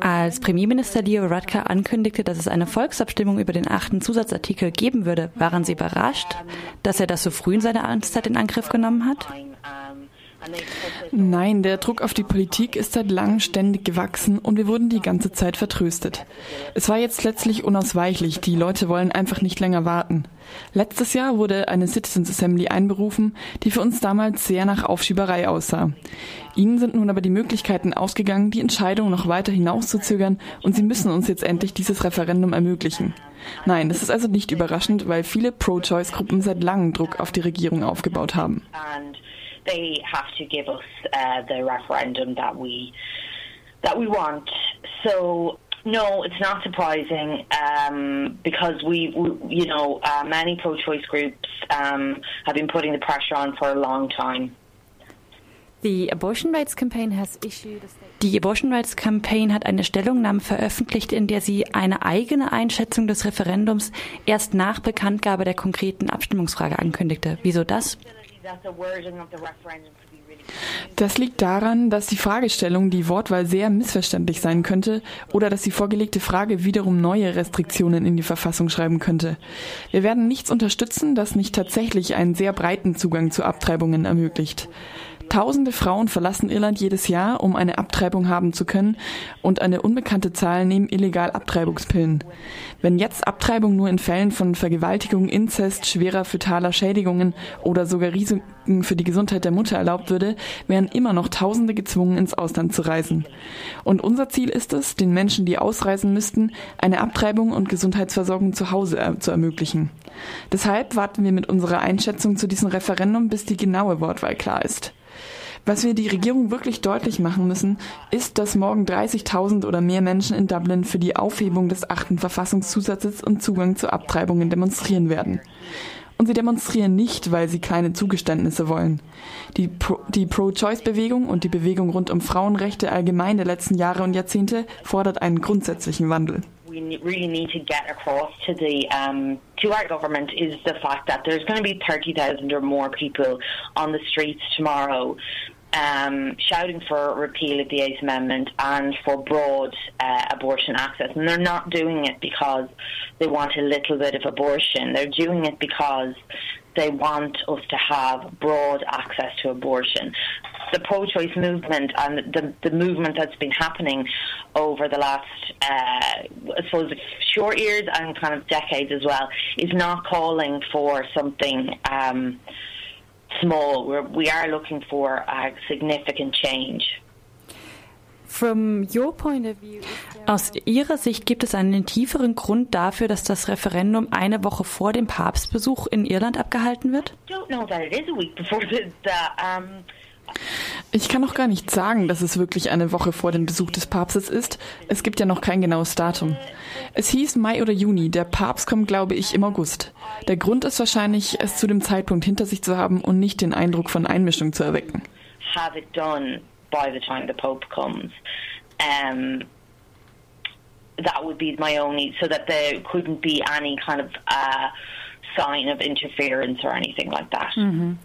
Als Premierminister Leo Radka ankündigte, dass es eine Volksabstimmung über den achten Zusatzartikel geben würde, waren Sie überrascht, dass er das so früh in seiner Amtszeit in Angriff genommen hat? Nein, der Druck auf die Politik ist seit langem ständig gewachsen und wir wurden die ganze Zeit vertröstet. Es war jetzt letztlich unausweichlich, die Leute wollen einfach nicht länger warten. Letztes Jahr wurde eine Citizens Assembly einberufen, die für uns damals sehr nach Aufschieberei aussah. Ihnen sind nun aber die Möglichkeiten ausgegangen, die Entscheidung noch weiter hinauszuzögern und sie müssen uns jetzt endlich dieses Referendum ermöglichen. Nein, das ist also nicht überraschend, weil viele Pro-Choice-Gruppen seit langem Druck auf die Regierung aufgebaut haben. They have to give us uh, the referendum that we that we want. So no, it's not surprising um, because we, we, you know, uh, many pro-choice groups um, have been putting the pressure on for a long time. The Abortion Rights Campaign has issued Die Abortion Rights Campaign hat eine Stellungnahme veröffentlicht, in der sie eine eigene Einschätzung des Referendums erst nach Bekanntgabe der konkreten Abstimmungsfrage ankündigte. Wieso das? Das liegt daran, dass die Fragestellung, die Wortwahl sehr missverständlich sein könnte oder dass die vorgelegte Frage wiederum neue Restriktionen in die Verfassung schreiben könnte. Wir werden nichts unterstützen, das nicht tatsächlich einen sehr breiten Zugang zu Abtreibungen ermöglicht. Tausende Frauen verlassen Irland jedes Jahr, um eine Abtreibung haben zu können, und eine unbekannte Zahl nehmen illegal Abtreibungspillen. Wenn jetzt Abtreibung nur in Fällen von Vergewaltigung, Inzest, schwerer fetaler Schädigungen oder sogar Risiken für die Gesundheit der Mutter erlaubt würde, wären immer noch Tausende gezwungen, ins Ausland zu reisen. Und unser Ziel ist es, den Menschen, die ausreisen müssten, eine Abtreibung und Gesundheitsversorgung zu Hause äh, zu ermöglichen. Deshalb warten wir mit unserer Einschätzung zu diesem Referendum, bis die genaue Wortwahl klar ist. Was wir die Regierung wirklich deutlich machen müssen, ist, dass morgen 30.000 oder mehr Menschen in Dublin für die Aufhebung des achten Verfassungszusatzes und Zugang zu Abtreibungen demonstrieren werden. Und sie demonstrieren nicht, weil sie keine Zugeständnisse wollen. Die, Pro, die Pro-Choice-Bewegung und die Bewegung rund um Frauenrechte allgemein der letzten Jahre und Jahrzehnte fordert einen grundsätzlichen Wandel. we really need to get across to the um, to our government is the fact that there's going to be 30,000 or more people on the streets tomorrow um, shouting for repeal of the Eighth Amendment and for broad uh, abortion access. And they're not doing it because they want a little bit of abortion. They're doing it because they want us to have broad access to abortion. The pro choice movement and the, the movement that's been happening over the last, uh, I suppose, short years and kind of decades as well is not calling for something. Um, small. We're, we are looking for a significant change. Aus Ihrer Sicht gibt es einen tieferen Grund dafür, dass das Referendum eine Woche vor dem Papstbesuch in Irland abgehalten wird? Ich kann noch gar nicht sagen, dass es wirklich eine Woche vor dem Besuch des Papstes ist. Es gibt ja noch kein genaues Datum. Es hieß Mai oder Juni. Der Papst kommt, glaube ich, im August. Der Grund ist wahrscheinlich, es zu dem Zeitpunkt hinter sich zu haben und nicht den Eindruck von Einmischung zu erwecken. Have it done by the time the Pope comes. Um, that would be my only, so that there couldn't be any kind of uh, sign of interference or anything like that. Mhm.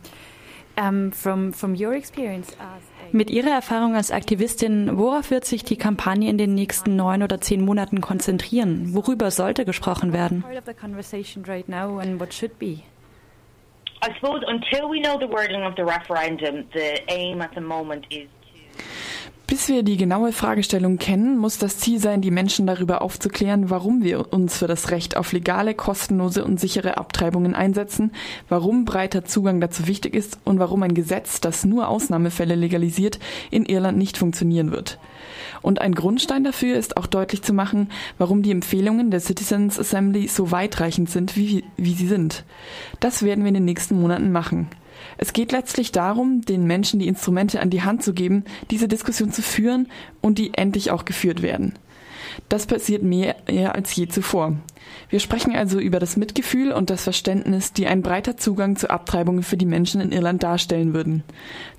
Um, from, from your experience as mit Ihrer Erfahrung als Aktivistin, worauf wird sich die Kampagne in den nächsten neun oder zehn Monaten konzentrieren? Worüber sollte gesprochen werden? I suppose until we know the wording of the referendum, the aim at the moment is bis wir die genaue Fragestellung kennen, muss das Ziel sein, die Menschen darüber aufzuklären, warum wir uns für das Recht auf legale, kostenlose und sichere Abtreibungen einsetzen, warum breiter Zugang dazu wichtig ist und warum ein Gesetz, das nur Ausnahmefälle legalisiert, in Irland nicht funktionieren wird. Und ein Grundstein dafür ist auch deutlich zu machen, warum die Empfehlungen der Citizens Assembly so weitreichend sind, wie, wie sie sind. Das werden wir in den nächsten Monaten machen. Es geht letztlich darum, den Menschen die Instrumente an die Hand zu geben, diese Diskussion zu führen und die endlich auch geführt werden. Das passiert mehr als je zuvor. Wir sprechen also über das Mitgefühl und das Verständnis, die ein breiter Zugang zu Abtreibungen für die Menschen in Irland darstellen würden.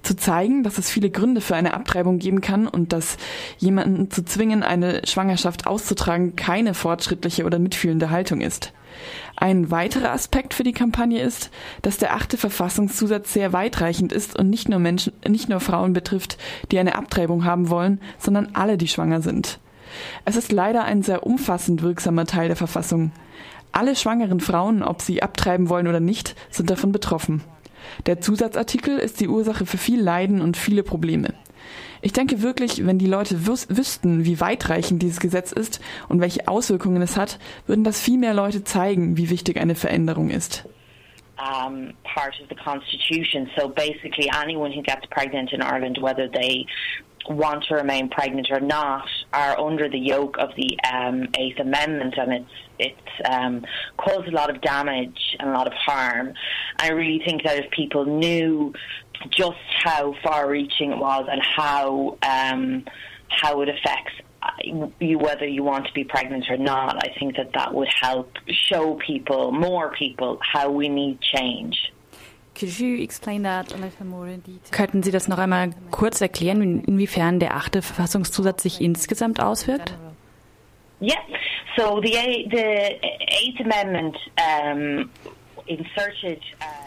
Zu zeigen, dass es viele Gründe für eine Abtreibung geben kann und dass jemanden zu zwingen, eine Schwangerschaft auszutragen, keine fortschrittliche oder mitfühlende Haltung ist. Ein weiterer Aspekt für die Kampagne ist, dass der achte Verfassungszusatz sehr weitreichend ist und nicht nur Menschen, nicht nur Frauen betrifft, die eine Abtreibung haben wollen, sondern alle, die schwanger sind. Es ist leider ein sehr umfassend wirksamer Teil der Verfassung. Alle schwangeren Frauen, ob sie abtreiben wollen oder nicht, sind davon betroffen. Der Zusatzartikel ist die Ursache für viel Leiden und viele Probleme. Ich denke wirklich, wenn die Leute wüs wüssten, wie weitreichend dieses Gesetz ist und welche Auswirkungen es hat, würden das viel mehr Leute zeigen, wie wichtig eine Veränderung ist. Um, part of the constitution. So basically, anyone who gets pregnant in Ireland, whether they want to remain pregnant or not, are under the yoke of the um, Eighth Amendment, and it's it's um, caused a lot of damage and a lot of harm. I really think that if people knew just how far-reaching it was and how um, how it affects you whether you want to be pregnant or not, I think that that would help show people, more people, how we need change. Könnten Sie das noch einmal kurz erklären, inwiefern der achte Verfassungszusatz sich insgesamt auswirkt? Yeah, so the, the Eighth Amendment um, inserted. Uh,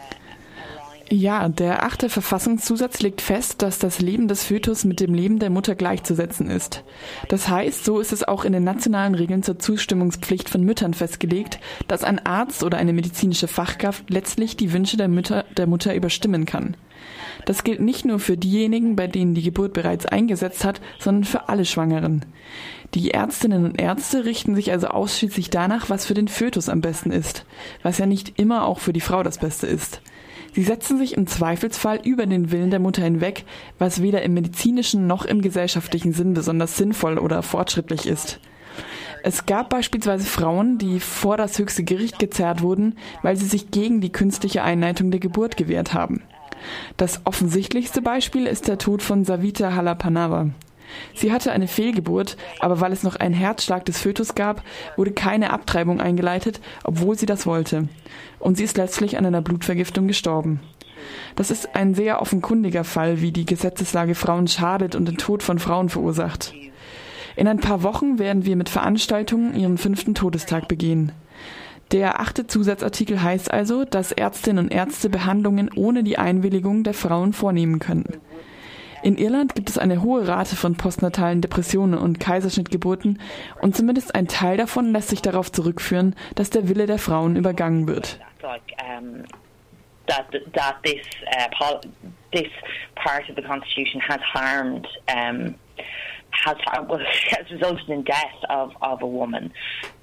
ja, der achte Verfassungszusatz legt fest, dass das Leben des Fötus mit dem Leben der Mutter gleichzusetzen ist. Das heißt, so ist es auch in den nationalen Regeln zur Zustimmungspflicht von Müttern festgelegt, dass ein Arzt oder eine medizinische Fachkraft letztlich die Wünsche der Mutter, der Mutter überstimmen kann. Das gilt nicht nur für diejenigen, bei denen die Geburt bereits eingesetzt hat, sondern für alle Schwangeren. Die Ärztinnen und Ärzte richten sich also ausschließlich danach, was für den Fötus am besten ist, was ja nicht immer auch für die Frau das Beste ist. Sie setzen sich im Zweifelsfall über den Willen der Mutter hinweg, was weder im medizinischen noch im gesellschaftlichen Sinn besonders sinnvoll oder fortschrittlich ist. Es gab beispielsweise Frauen, die vor das höchste Gericht gezerrt wurden, weil sie sich gegen die künstliche Einleitung der Geburt gewehrt haben. Das offensichtlichste Beispiel ist der Tod von Savita Halapanava. Sie hatte eine Fehlgeburt, aber weil es noch einen Herzschlag des Fötus gab, wurde keine Abtreibung eingeleitet, obwohl sie das wollte. Und sie ist letztlich an einer Blutvergiftung gestorben. Das ist ein sehr offenkundiger Fall, wie die Gesetzeslage Frauen schadet und den Tod von Frauen verursacht. In ein paar Wochen werden wir mit Veranstaltungen ihren fünften Todestag begehen. Der achte Zusatzartikel heißt also, dass Ärztinnen und Ärzte Behandlungen ohne die Einwilligung der Frauen vornehmen können. In Irland gibt es eine hohe Rate von postnatalen Depressionen und Kaiserschnittgeburten und zumindest ein Teil davon lässt sich darauf zurückführen, dass der Wille der Frauen übergangen wird. Uh, has, has resulted in death of, of a woman.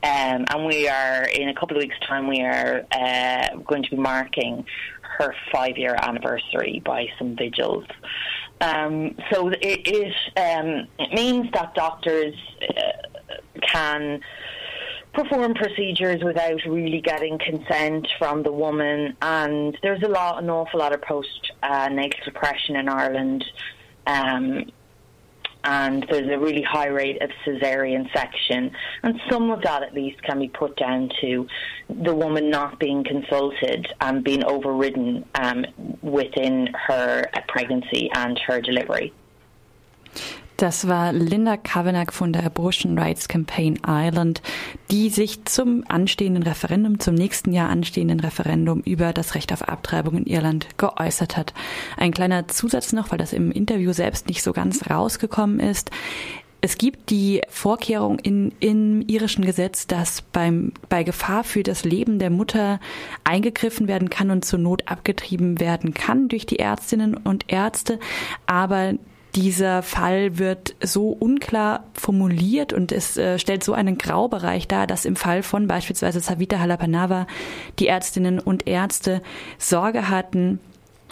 Um, and we are, in a couple of weeks' time, we are uh, going to be marking her five year anniversary by some vigils. Um, so it, it, um, it means that doctors uh, can perform procedures without really getting consent from the woman, and there's a lot, an awful lot of post uh, depression in Ireland. Um, and there's a really high rate of cesarean section. And some of that, at least, can be put down to the woman not being consulted and being overridden um, within her pregnancy and her delivery. Das war Linda Kavanagh von der Abortion Rights Campaign Ireland, die sich zum anstehenden Referendum, zum nächsten Jahr anstehenden Referendum über das Recht auf Abtreibung in Irland geäußert hat. Ein kleiner Zusatz noch, weil das im Interview selbst nicht so ganz rausgekommen ist. Es gibt die Vorkehrung in, im irischen Gesetz, dass beim, bei Gefahr für das Leben der Mutter eingegriffen werden kann und zur Not abgetrieben werden kann durch die Ärztinnen und Ärzte. Aber dieser Fall wird so unklar formuliert und es äh, stellt so einen Graubereich dar, dass im Fall von beispielsweise Savita Halapanava die Ärztinnen und Ärzte Sorge hatten,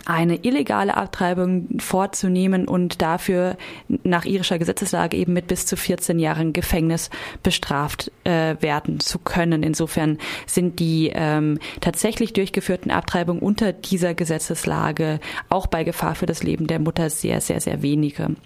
eine illegale Abtreibung vorzunehmen und dafür nach irischer Gesetzeslage eben mit bis zu 14 Jahren Gefängnis bestraft äh, werden zu können. Insofern sind die ähm, tatsächlich durchgeführten Abtreibungen unter dieser Gesetzeslage auch bei Gefahr für das Leben der Mutter sehr, sehr, sehr wenige.